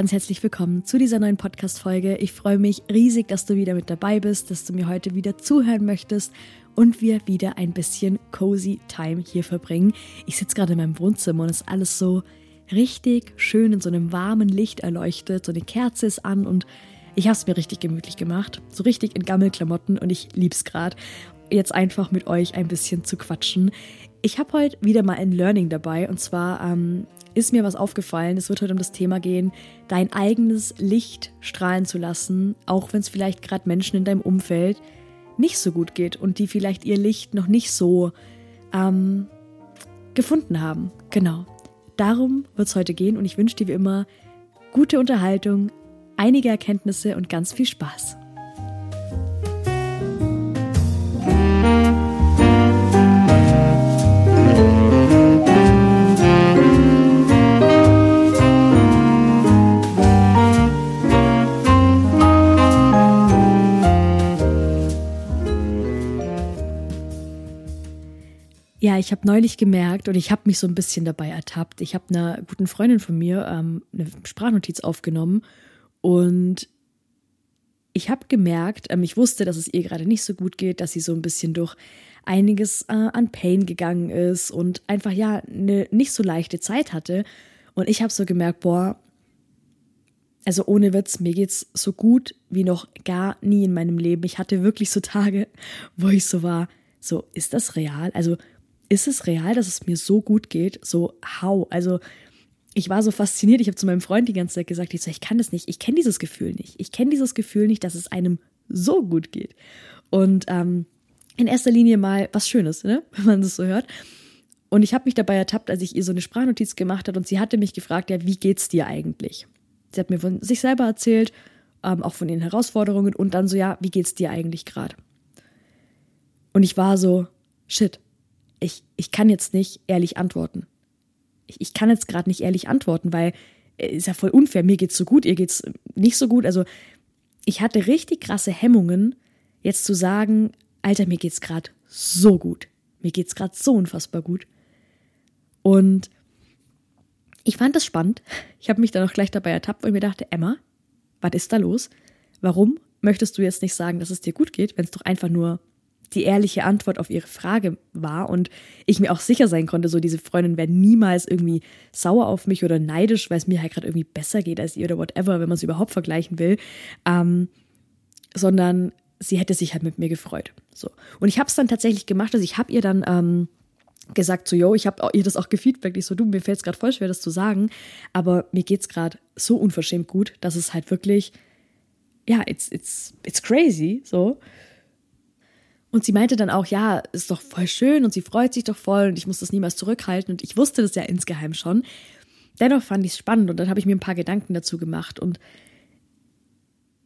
ganz herzlich willkommen zu dieser neuen Podcast-Folge. Ich freue mich riesig, dass du wieder mit dabei bist, dass du mir heute wieder zuhören möchtest und wir wieder ein bisschen cozy Time hier verbringen. Ich sitze gerade in meinem Wohnzimmer und es ist alles so richtig schön in so einem warmen Licht erleuchtet. So eine Kerze ist an und ich habe es mir richtig gemütlich gemacht. So richtig in Gammelklamotten und ich lieb's gerade. Jetzt einfach mit euch ein bisschen zu quatschen. Ich habe heute wieder mal ein Learning dabei und zwar ähm, ist mir was aufgefallen. Es wird heute um das Thema gehen, dein eigenes Licht strahlen zu lassen, auch wenn es vielleicht gerade Menschen in deinem Umfeld nicht so gut geht und die vielleicht ihr Licht noch nicht so ähm, gefunden haben. Genau. Darum wird es heute gehen und ich wünsche dir wie immer gute Unterhaltung, einige Erkenntnisse und ganz viel Spaß. Ich habe neulich gemerkt und ich habe mich so ein bisschen dabei ertappt. Ich habe einer guten Freundin von mir ähm, eine Sprachnotiz aufgenommen und ich habe gemerkt, ähm, ich wusste, dass es ihr gerade nicht so gut geht, dass sie so ein bisschen durch einiges äh, an Pain gegangen ist und einfach ja eine nicht so leichte Zeit hatte. Und ich habe so gemerkt, boah, also ohne Witz, mir geht's so gut wie noch gar nie in meinem Leben. Ich hatte wirklich so Tage, wo ich so war, so ist das real? Also ist es real, dass es mir so gut geht? So, how? Also, ich war so fasziniert. Ich habe zu meinem Freund die ganze Zeit gesagt, ich so, ich kann das nicht. Ich kenne dieses Gefühl nicht. Ich kenne dieses Gefühl nicht, dass es einem so gut geht. Und ähm, in erster Linie mal was Schönes, ne? wenn man das so hört. Und ich habe mich dabei ertappt, als ich ihr so eine Sprachnotiz gemacht hat und sie hatte mich gefragt, ja, wie geht's dir eigentlich? Sie hat mir von sich selber erzählt, ähm, auch von den Herausforderungen und dann so, ja, wie geht's dir eigentlich gerade? Und ich war so, shit, ich, ich kann jetzt nicht ehrlich antworten. Ich, ich kann jetzt gerade nicht ehrlich antworten, weil äh, ist ja voll unfair. Mir geht's so gut, ihr geht's nicht so gut. Also ich hatte richtig krasse Hemmungen, jetzt zu sagen, Alter, mir geht's gerade so gut. Mir geht's gerade so unfassbar gut. Und ich fand das spannend. Ich habe mich dann auch gleich dabei ertappt, weil ich mir dachte, Emma, was ist da los? Warum möchtest du jetzt nicht sagen, dass es dir gut geht, wenn es doch einfach nur die ehrliche Antwort auf ihre Frage war und ich mir auch sicher sein konnte, so diese Freundin wäre niemals irgendwie sauer auf mich oder neidisch, weil es mir halt gerade irgendwie besser geht als ihr oder whatever, wenn man es überhaupt vergleichen will, ähm, sondern sie hätte sich halt mit mir gefreut. So und ich habe es dann tatsächlich gemacht, also ich habe ihr dann ähm, gesagt so, yo, ich habe ihr das auch gefeedbackt. Ich so, du, mir fällt es gerade voll schwer, das zu sagen, aber mir geht's gerade so unverschämt gut, dass es halt wirklich, ja, it's, it's, it's crazy, so. Und sie meinte dann auch, ja, ist doch voll schön und sie freut sich doch voll und ich muss das niemals zurückhalten und ich wusste das ja insgeheim schon. Dennoch fand ich es spannend und dann habe ich mir ein paar Gedanken dazu gemacht und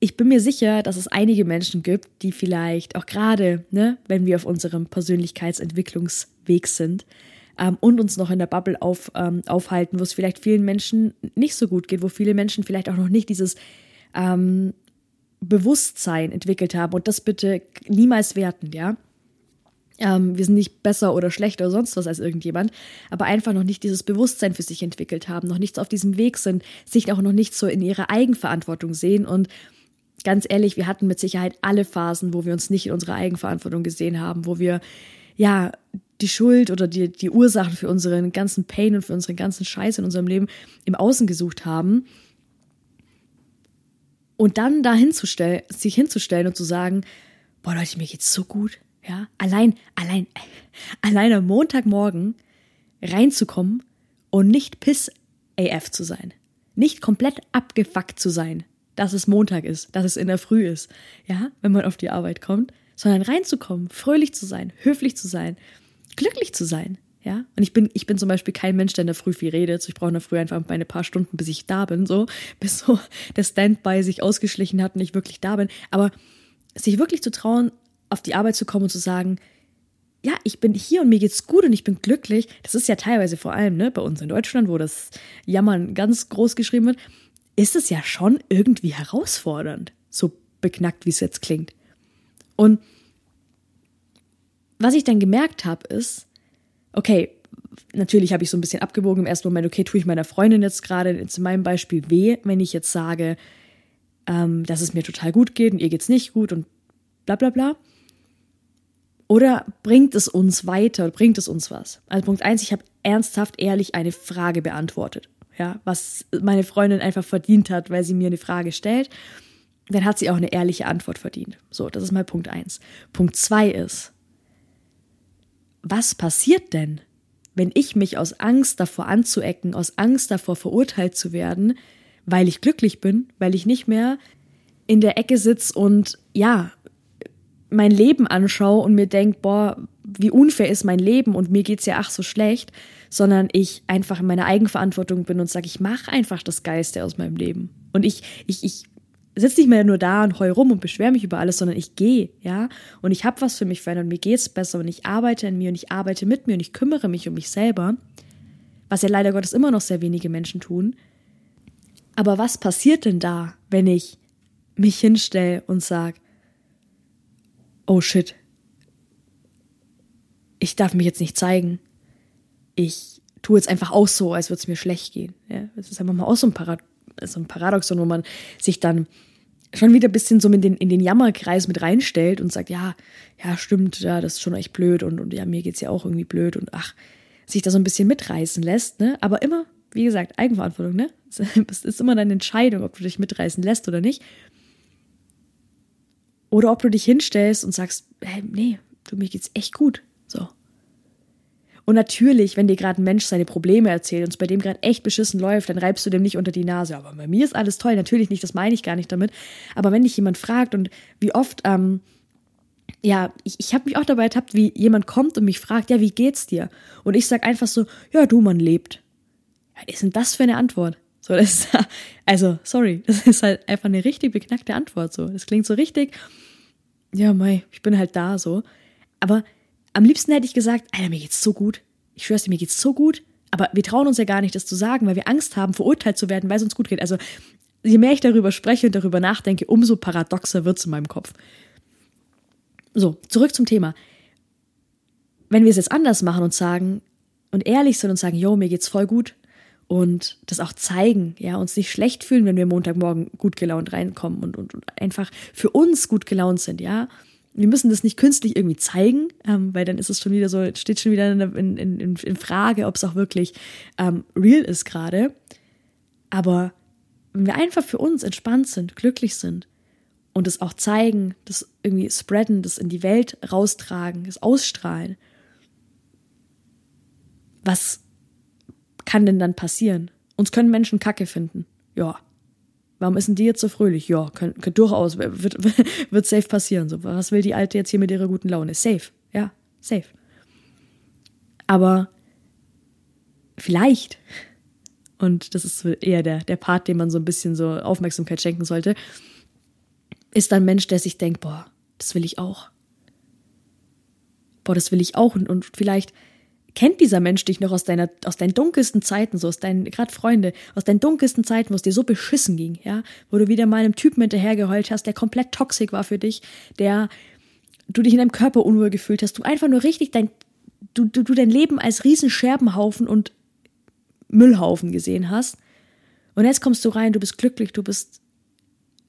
ich bin mir sicher, dass es einige Menschen gibt, die vielleicht auch gerade, ne, wenn wir auf unserem Persönlichkeitsentwicklungsweg sind ähm, und uns noch in der Bubble auf, ähm, aufhalten, wo es vielleicht vielen Menschen nicht so gut geht, wo viele Menschen vielleicht auch noch nicht dieses ähm, Bewusstsein entwickelt haben und das bitte niemals werten, ja. Ähm, wir sind nicht besser oder schlechter oder sonst was als irgendjemand, aber einfach noch nicht dieses Bewusstsein für sich entwickelt haben, noch nichts auf diesem Weg sind, sich auch noch nicht so in ihrer Eigenverantwortung sehen und ganz ehrlich, wir hatten mit Sicherheit alle Phasen, wo wir uns nicht in unserer Eigenverantwortung gesehen haben, wo wir ja die Schuld oder die, die Ursachen für unseren ganzen Pain und für unseren ganzen Scheiß in unserem Leben im Außen gesucht haben und dann da hinzustellen, sich hinzustellen und zu sagen, boah Leute, mir geht's so gut, ja, allein, allein, allein am Montagmorgen reinzukommen und nicht piss AF zu sein. Nicht komplett abgefuckt zu sein, dass es Montag ist, dass es in der Früh ist, ja, wenn man auf die Arbeit kommt, sondern reinzukommen, fröhlich zu sein, höflich zu sein, glücklich zu sein, ja, und ich bin, ich bin zum Beispiel kein Mensch, der in der Früh viel redet. Ich brauche in der Früh einfach meine paar Stunden, bis ich da bin, so, bis so der Standby sich ausgeschlichen hat und ich wirklich da bin. Aber sich wirklich zu trauen, auf die Arbeit zu kommen und zu sagen, ja, ich bin hier und mir geht's gut und ich bin glücklich. Das ist ja teilweise vor allem, ne, bei uns in Deutschland, wo das Jammern ganz groß geschrieben wird, ist es ja schon irgendwie herausfordernd. So beknackt, wie es jetzt klingt. Und was ich dann gemerkt habe, ist, okay, natürlich habe ich so ein bisschen abgewogen im ersten Moment, okay, tue ich meiner Freundin jetzt gerade, in meinem Beispiel weh, wenn ich jetzt sage, ähm, dass es mir total gut geht und ihr geht's nicht gut und bla bla bla. Oder bringt es uns weiter, bringt es uns was? Also Punkt eins, ich habe ernsthaft, ehrlich eine Frage beantwortet. Ja, was meine Freundin einfach verdient hat, weil sie mir eine Frage stellt, dann hat sie auch eine ehrliche Antwort verdient. So, das ist mal Punkt eins. Punkt zwei ist, was passiert denn, wenn ich mich aus Angst davor anzuecken, aus Angst davor verurteilt zu werden, weil ich glücklich bin, weil ich nicht mehr in der Ecke sitze und ja, mein Leben anschaue und mir denke, boah, wie unfair ist mein Leben und mir geht's ja ach so schlecht, sondern ich einfach in meiner Eigenverantwortung bin und sage, ich mache einfach das Geiste aus meinem Leben. Und ich, ich, ich sitze nicht mehr nur da und heul rum und beschwere mich über alles, sondern ich gehe, ja, und ich habe was für mich verändert und mir geht's besser und ich arbeite in mir und ich arbeite mit mir und ich kümmere mich um mich selber, was ja leider Gottes immer noch sehr wenige Menschen tun. Aber was passiert denn da, wenn ich mich hinstelle und sage, oh shit, ich darf mich jetzt nicht zeigen. Ich tue jetzt einfach auch so, als würde es mir schlecht gehen. Ja, das ist einfach mal auch so ein, Parad so ein Paradoxon, wo man sich dann schon wieder ein bisschen so in den, in den Jammerkreis mit reinstellt und sagt, ja, ja, stimmt, ja, das ist schon echt blöd und, und ja, mir geht's ja auch irgendwie blöd und ach, sich da so ein bisschen mitreißen lässt, ne? Aber immer, wie gesagt, Eigenverantwortung, ne? Es ist immer deine Entscheidung, ob du dich mitreißen lässt oder nicht. Oder ob du dich hinstellst und sagst, hey, nee, du, mir geht's echt gut. So. Und natürlich, wenn dir gerade ein Mensch seine Probleme erzählt und es bei dem gerade echt beschissen läuft, dann reibst du dem nicht unter die Nase. Aber bei mir ist alles toll. Natürlich nicht, das meine ich gar nicht damit. Aber wenn dich jemand fragt und wie oft, ähm, ja, ich, ich habe mich auch dabei ertappt, wie jemand kommt und mich fragt, ja, wie geht's dir? Und ich sag einfach so, ja, du, man lebt. Was ist denn das für eine Antwort? So, das ist, also, sorry, das ist halt einfach eine richtig beknackte Antwort. So, das klingt so richtig, ja, mei, ich bin halt da so. Aber am liebsten hätte ich gesagt, Alter, mir geht's so gut. Ich schwör's dir, mir geht's so gut. Aber wir trauen uns ja gar nicht, das zu sagen, weil wir Angst haben, verurteilt zu werden, weil es uns gut geht. Also, je mehr ich darüber spreche und darüber nachdenke, umso paradoxer wird's in meinem Kopf. So, zurück zum Thema. Wenn wir es jetzt anders machen und sagen und ehrlich sind und sagen, yo, mir geht's voll gut und das auch zeigen, ja, uns nicht schlecht fühlen, wenn wir Montagmorgen gut gelaunt reinkommen und, und, und einfach für uns gut gelaunt sind, ja, wir müssen das nicht künstlich irgendwie zeigen, ähm, weil dann ist es schon wieder so, steht schon wieder in, in, in, in Frage, ob es auch wirklich ähm, real ist gerade. Aber wenn wir einfach für uns entspannt sind, glücklich sind und es auch zeigen, das irgendwie spreaden, das in die Welt raustragen, das ausstrahlen, was kann denn dann passieren? Uns können Menschen Kacke finden. Ja, Warum ist denn die jetzt so fröhlich? Ja, könnte könnt durchaus, wird, wird safe passieren. So, was will die Alte jetzt hier mit ihrer guten Laune? Safe, ja, safe. Aber vielleicht, und das ist eher der, der Part, dem man so ein bisschen so Aufmerksamkeit schenken sollte, ist ein Mensch, der sich denkt, boah, das will ich auch. Boah, das will ich auch. Und, und vielleicht kennt dieser Mensch dich noch aus deiner, aus deinen dunkelsten Zeiten, so aus deinen, gerade Freunde, aus deinen dunkelsten Zeiten, wo es dir so beschissen ging, ja, wo du wieder mal einem Typen hinterhergeheult hast, der komplett toxisch war für dich, der du dich in deinem Körper unwohl gefühlt hast, du einfach nur richtig dein, du, du, du dein Leben als riesen Scherbenhaufen und Müllhaufen gesehen hast. Und jetzt kommst du rein, du bist glücklich, du bist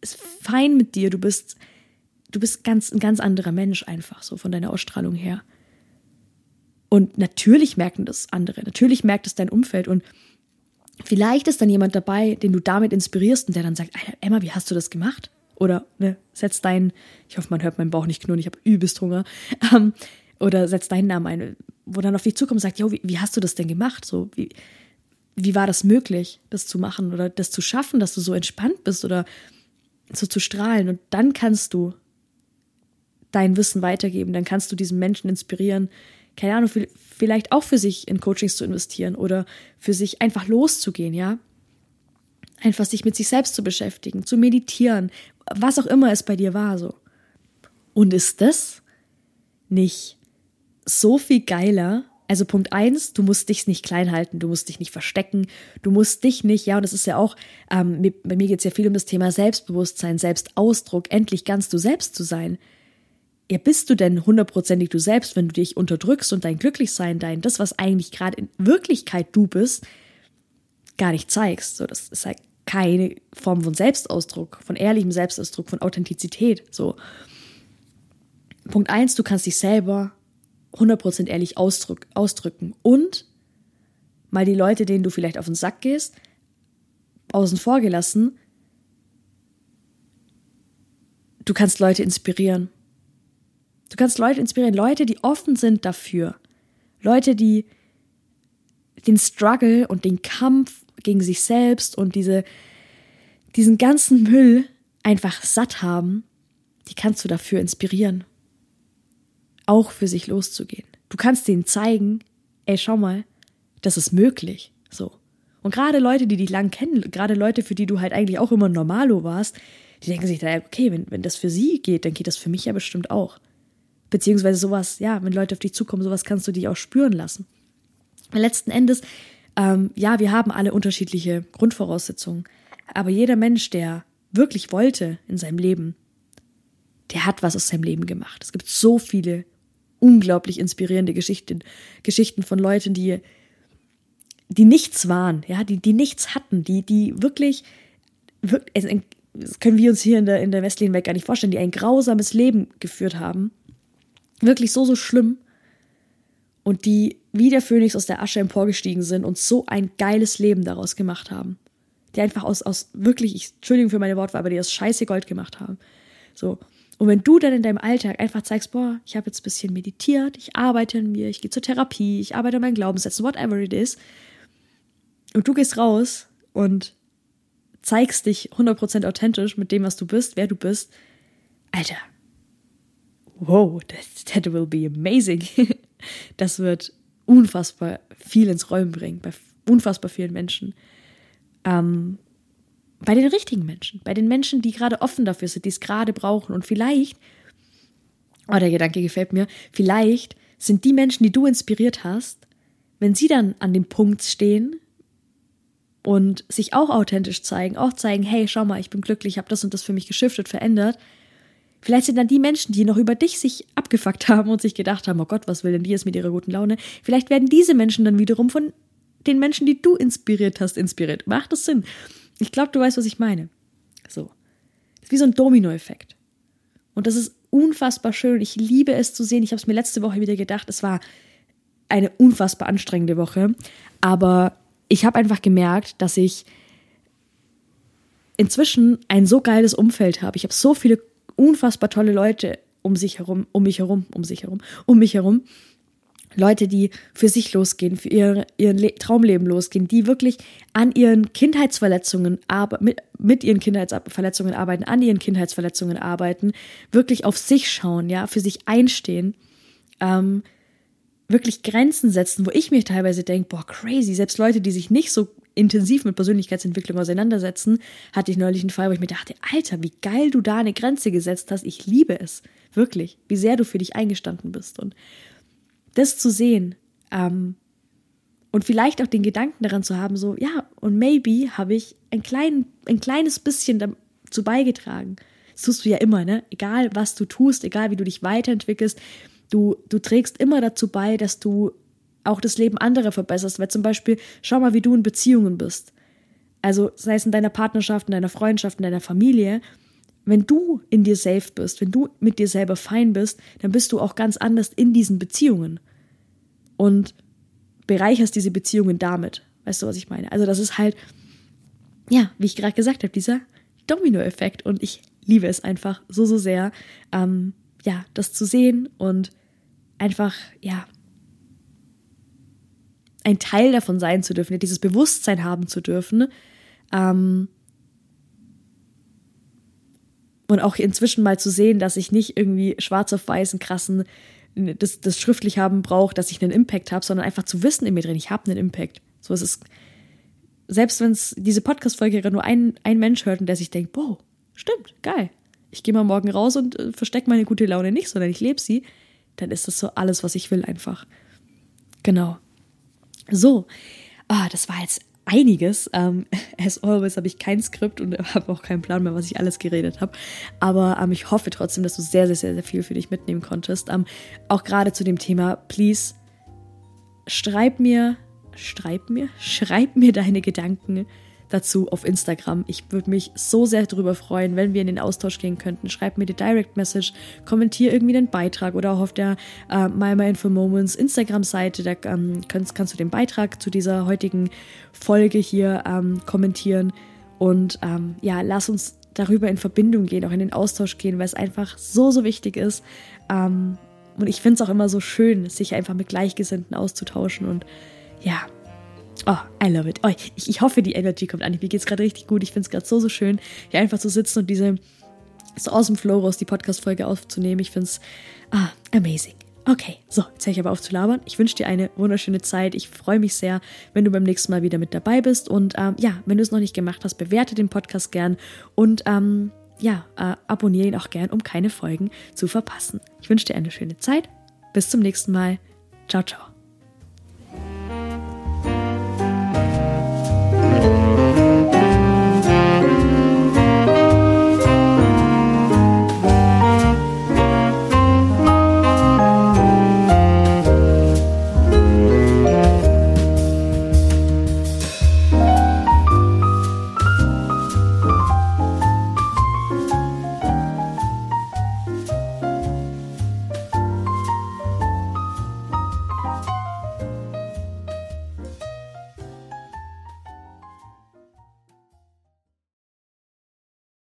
ist fein mit dir, du bist, du bist ganz, ein ganz anderer Mensch einfach, so von deiner Ausstrahlung her. Und natürlich merken das andere, natürlich merkt es dein Umfeld und vielleicht ist dann jemand dabei, den du damit inspirierst und der dann sagt, Emma, wie hast du das gemacht? Oder ne, setz deinen, ich hoffe, man hört meinen Bauch nicht knurren, ich habe übelst Hunger. Ähm, oder setz deinen Namen ein, wo dann auf dich zukommt und sagt, jo, wie, wie hast du das denn gemacht? So, wie, wie war das möglich, das zu machen oder das zu schaffen, dass du so entspannt bist oder so zu strahlen? Und dann kannst du dein Wissen weitergeben, dann kannst du diesen Menschen inspirieren, keine Ahnung, vielleicht auch für sich in Coachings zu investieren oder für sich einfach loszugehen, ja. Einfach sich mit sich selbst zu beschäftigen, zu meditieren, was auch immer es bei dir war, so. Und ist das nicht so viel geiler? Also Punkt eins, du musst dich nicht klein halten, du musst dich nicht verstecken, du musst dich nicht, ja, und das ist ja auch, ähm, bei mir geht es ja viel um das Thema Selbstbewusstsein, Selbstausdruck, endlich ganz du selbst zu sein ja, bist du denn hundertprozentig du selbst, wenn du dich unterdrückst und dein Glücklichsein, dein, das, was eigentlich gerade in Wirklichkeit du bist, gar nicht zeigst. So, das ist halt keine Form von Selbstausdruck, von ehrlichem Selbstausdruck, von Authentizität. So. Punkt eins, du kannst dich selber 100% ehrlich ausdrück, ausdrücken und mal die Leute, denen du vielleicht auf den Sack gehst, außen vor gelassen, du kannst Leute inspirieren. Du kannst Leute inspirieren, Leute, die offen sind dafür. Leute, die den Struggle und den Kampf gegen sich selbst und diese, diesen ganzen Müll einfach satt haben, die kannst du dafür inspirieren. Auch für sich loszugehen. Du kannst denen zeigen, ey, schau mal, das ist möglich. So. Und gerade Leute, die dich lang kennen, gerade Leute, für die du halt eigentlich auch immer Normalo warst, die denken sich, okay, wenn, wenn das für sie geht, dann geht das für mich ja bestimmt auch. Beziehungsweise sowas, ja, wenn Leute auf dich zukommen, sowas kannst du dich auch spüren lassen. Letzten Endes ähm, ja, wir haben alle unterschiedliche Grundvoraussetzungen, aber jeder Mensch, der wirklich wollte in seinem Leben, der hat was aus seinem Leben gemacht. Es gibt so viele unglaublich inspirierende Geschichten, Geschichten von Leuten, die, die nichts waren, ja, die, die nichts hatten, die, die wirklich, wirklich das können wir uns hier in der, in der westlichen Welt gar nicht vorstellen, die ein grausames Leben geführt haben. Wirklich so, so schlimm und die wie der Phönix aus der Asche emporgestiegen sind und so ein geiles Leben daraus gemacht haben. Die einfach aus, aus wirklich, ich, Entschuldigung für meine Wortwahl, aber die aus scheiße Gold gemacht haben. So. Und wenn du dann in deinem Alltag einfach zeigst, boah, ich habe jetzt ein bisschen meditiert, ich arbeite an mir, ich gehe zur Therapie, ich arbeite an meinen Glaubenssätzen, whatever it is, und du gehst raus und zeigst dich 100% authentisch mit dem, was du bist, wer du bist, Alter, wow, that, that will be amazing. das wird unfassbar viel ins Räumen bringen, bei unfassbar vielen Menschen. Ähm, bei den richtigen Menschen, bei den Menschen, die gerade offen dafür sind, die es gerade brauchen. Und vielleicht, oh, der Gedanke gefällt mir, vielleicht sind die Menschen, die du inspiriert hast, wenn sie dann an dem Punkt stehen und sich auch authentisch zeigen, auch zeigen, hey, schau mal, ich bin glücklich, habe das und das für mich geschiftet, verändert, Vielleicht sind dann die Menschen, die noch über dich sich abgefuckt haben und sich gedacht haben, oh Gott, was will denn die jetzt mit ihrer guten Laune? Vielleicht werden diese Menschen dann wiederum von den Menschen, die du inspiriert hast, inspiriert. Macht das Sinn? Ich glaube, du weißt, was ich meine. So. Das ist wie so ein Dominoeffekt. Und das ist unfassbar schön. Ich liebe es zu sehen. Ich habe es mir letzte Woche wieder gedacht. Es war eine unfassbar anstrengende Woche. Aber ich habe einfach gemerkt, dass ich inzwischen ein so geiles Umfeld habe. Ich habe so viele unfassbar tolle Leute um sich herum, um mich herum, um sich herum, um mich herum. Leute, die für sich losgehen, für ihr, ihr Traumleben losgehen, die wirklich an ihren Kindheitsverletzungen mit, mit ihren Kindheitsverletzungen arbeiten, an ihren Kindheitsverletzungen arbeiten, wirklich auf sich schauen, ja, für sich einstehen, ähm, wirklich Grenzen setzen, wo ich mir teilweise denke, boah, crazy, selbst Leute, die sich nicht so intensiv mit Persönlichkeitsentwicklung auseinandersetzen, hatte ich neulich einen Fall, wo ich mir dachte, Alter, wie geil du da eine Grenze gesetzt hast. Ich liebe es. Wirklich. Wie sehr du für dich eingestanden bist. Und das zu sehen, ähm, und vielleicht auch den Gedanken daran zu haben, so, ja, und maybe habe ich ein, klein, ein kleines bisschen dazu beigetragen. Das tust du ja immer, ne? Egal, was du tust, egal, wie du dich weiterentwickelst, du, du trägst immer dazu bei, dass du auch das Leben anderer verbesserst. Weil zum Beispiel, schau mal, wie du in Beziehungen bist. Also sei es in deiner Partnerschaft, in deiner Freundschaft, in deiner Familie. Wenn du in dir safe bist, wenn du mit dir selber fein bist, dann bist du auch ganz anders in diesen Beziehungen. Und bereicherst diese Beziehungen damit. Weißt du, was ich meine? Also das ist halt, ja, wie ich gerade gesagt habe, dieser Domino-Effekt. Und ich liebe es einfach so, so sehr, ähm, ja, das zu sehen und einfach, ja, ein Teil davon sein zu dürfen, dieses Bewusstsein haben zu dürfen. Ähm, und auch inzwischen mal zu sehen, dass ich nicht irgendwie schwarz auf weiß einen krassen, das, das schriftlich haben brauche, dass ich einen Impact habe, sondern einfach zu wissen in mir drin, ich habe einen Impact. So es selbst wenn es diese Podcast-Folge nur ein, ein Mensch hört und der sich denkt, boah, stimmt, geil. Ich gehe mal morgen raus und äh, verstecke meine gute Laune nicht, sondern ich lebe sie, dann ist das so alles, was ich will einfach. Genau. So, ah, das war jetzt einiges. Ähm, as always habe ich kein Skript und habe auch keinen Plan mehr, was ich alles geredet habe. Aber ähm, ich hoffe trotzdem, dass du sehr, sehr, sehr, sehr viel für dich mitnehmen konntest. Ähm, auch gerade zu dem Thema, please, schreib mir, schreib mir, schreib mir deine Gedanken dazu auf Instagram. Ich würde mich so sehr darüber freuen, wenn wir in den Austausch gehen könnten. Schreib mir die Direct Message, kommentier irgendwie den Beitrag oder auch auf der äh, My My Info Moments Instagram-Seite. Da ähm, kannst, kannst du den Beitrag zu dieser heutigen Folge hier ähm, kommentieren. Und ähm, ja, lass uns darüber in Verbindung gehen, auch in den Austausch gehen, weil es einfach so, so wichtig ist. Ähm, und ich finde es auch immer so schön, sich einfach mit Gleichgesinnten auszutauschen. Und ja, Oh, I love it. Oh, ich, ich hoffe, die Energy kommt an. Mir geht es gerade richtig gut. Ich finde es gerade so, so schön, hier einfach zu sitzen und diese so aus dem Flow raus die Podcast-Folge aufzunehmen. Ich finde es ah, amazing. Okay, so, jetzt höre ich aber auf zu labern. Ich wünsche dir eine wunderschöne Zeit. Ich freue mich sehr, wenn du beim nächsten Mal wieder mit dabei bist. Und ähm, ja, wenn du es noch nicht gemacht hast, bewerte den Podcast gern und ähm, ja, äh, abonniere ihn auch gern, um keine Folgen zu verpassen. Ich wünsche dir eine schöne Zeit. Bis zum nächsten Mal. Ciao, ciao.